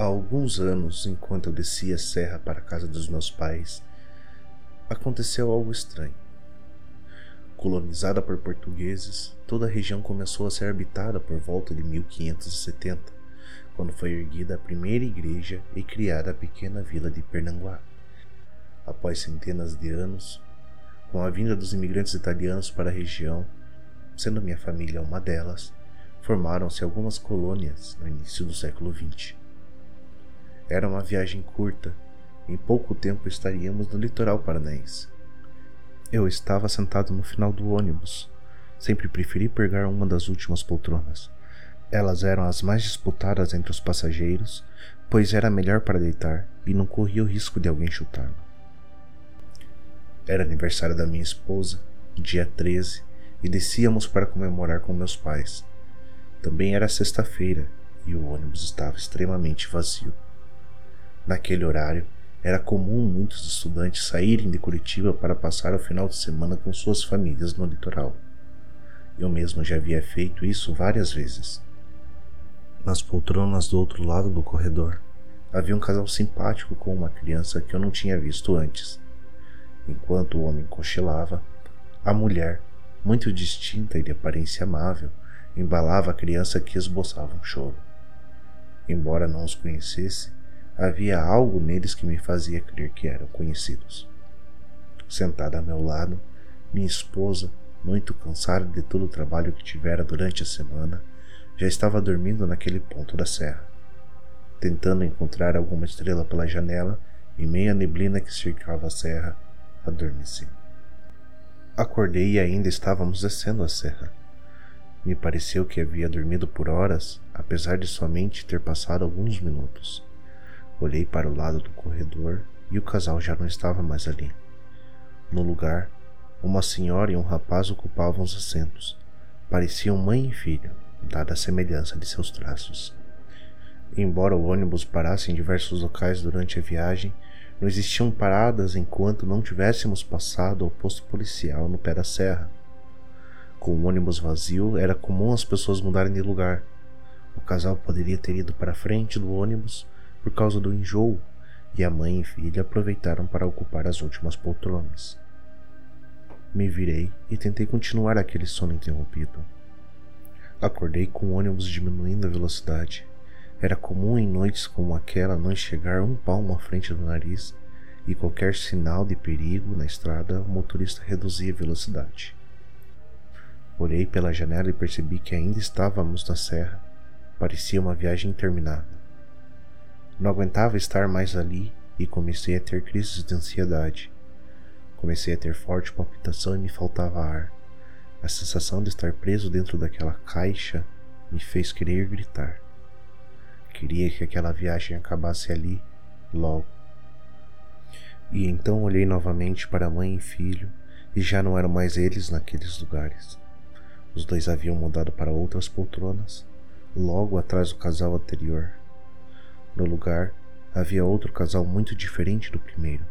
Há alguns anos, enquanto eu descia a serra para a casa dos meus pais, aconteceu algo estranho. Colonizada por portugueses, toda a região começou a ser habitada por volta de 1570, quando foi erguida a primeira igreja e criada a pequena vila de Pernanguá. Após centenas de anos, com a vinda dos imigrantes italianos para a região, sendo minha família uma delas, formaram-se algumas colônias no início do século XX. Era uma viagem curta. Em pouco tempo estaríamos no litoral paranaense. Eu estava sentado no final do ônibus. Sempre preferi pegar uma das últimas poltronas. Elas eram as mais disputadas entre os passageiros, pois era melhor para deitar e não corria o risco de alguém chutá-lo. Era aniversário da minha esposa, dia 13, e descíamos para comemorar com meus pais. Também era sexta-feira e o ônibus estava extremamente vazio. Naquele horário, era comum muitos estudantes saírem de Curitiba para passar o final de semana com suas famílias no litoral. Eu mesmo já havia feito isso várias vezes. Nas poltronas do outro lado do corredor, havia um casal simpático com uma criança que eu não tinha visto antes. Enquanto o homem cochilava, a mulher, muito distinta e de aparência amável, embalava a criança que esboçava um choro. Embora não os conhecesse, Havia algo neles que me fazia crer que eram conhecidos. Sentada a meu lado, minha esposa, muito cansada de todo o trabalho que tivera durante a semana, já estava dormindo naquele ponto da serra. Tentando encontrar alguma estrela pela janela, em meio à neblina que cercava a serra, adormeci. Acordei e ainda estávamos descendo a serra. Me pareceu que havia dormido por horas, apesar de somente ter passado alguns minutos. Olhei para o lado do corredor e o casal já não estava mais ali. No lugar, uma senhora e um rapaz ocupavam os assentos. Pareciam mãe e filho, dada a semelhança de seus traços. Embora o ônibus parasse em diversos locais durante a viagem, não existiam paradas enquanto não tivéssemos passado ao posto policial no pé da serra. Com o ônibus vazio, era comum as pessoas mudarem de lugar. O casal poderia ter ido para a frente do ônibus por causa do enjoo, e a mãe e filha aproveitaram para ocupar as últimas poltronas. Me virei e tentei continuar aquele sono interrompido. Acordei com o ônibus diminuindo a velocidade. Era comum em noites como aquela não enxergar um palmo à frente do nariz e qualquer sinal de perigo na estrada, o motorista reduzia a velocidade. Olhei pela janela e percebi que ainda estávamos na serra. Parecia uma viagem interminável. Não aguentava estar mais ali e comecei a ter crises de ansiedade. Comecei a ter forte palpitação e me faltava ar. A sensação de estar preso dentro daquela caixa me fez querer gritar. Queria que aquela viagem acabasse ali, logo. E então olhei novamente para mãe e filho, e já não eram mais eles naqueles lugares. Os dois haviam mudado para outras poltronas, logo atrás do casal anterior. No lugar, havia outro casal muito diferente do primeiro,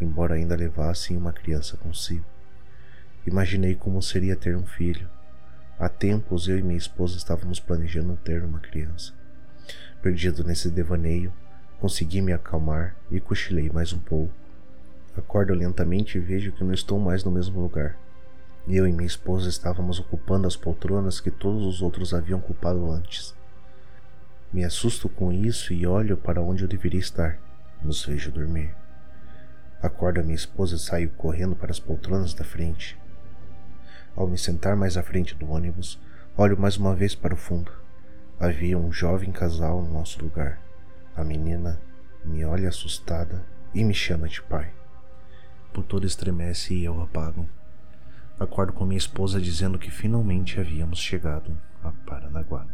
embora ainda levassem uma criança consigo. Imaginei como seria ter um filho. Há tempos eu e minha esposa estávamos planejando ter uma criança. Perdido nesse devaneio, consegui me acalmar e cochilei mais um pouco. Acordo lentamente e vejo que não estou mais no mesmo lugar. Eu e minha esposa estávamos ocupando as poltronas que todos os outros haviam ocupado antes. Me assusto com isso e olho para onde eu deveria estar. Nos vejo dormir. Acordo a minha esposa e saio correndo para as poltronas da frente. Ao me sentar mais à frente do ônibus, olho mais uma vez para o fundo. Havia um jovem casal no nosso lugar. A menina me olha assustada e me chama de pai. Por todo estremece e eu apago. Acordo com minha esposa dizendo que finalmente havíamos chegado a Paranaguá.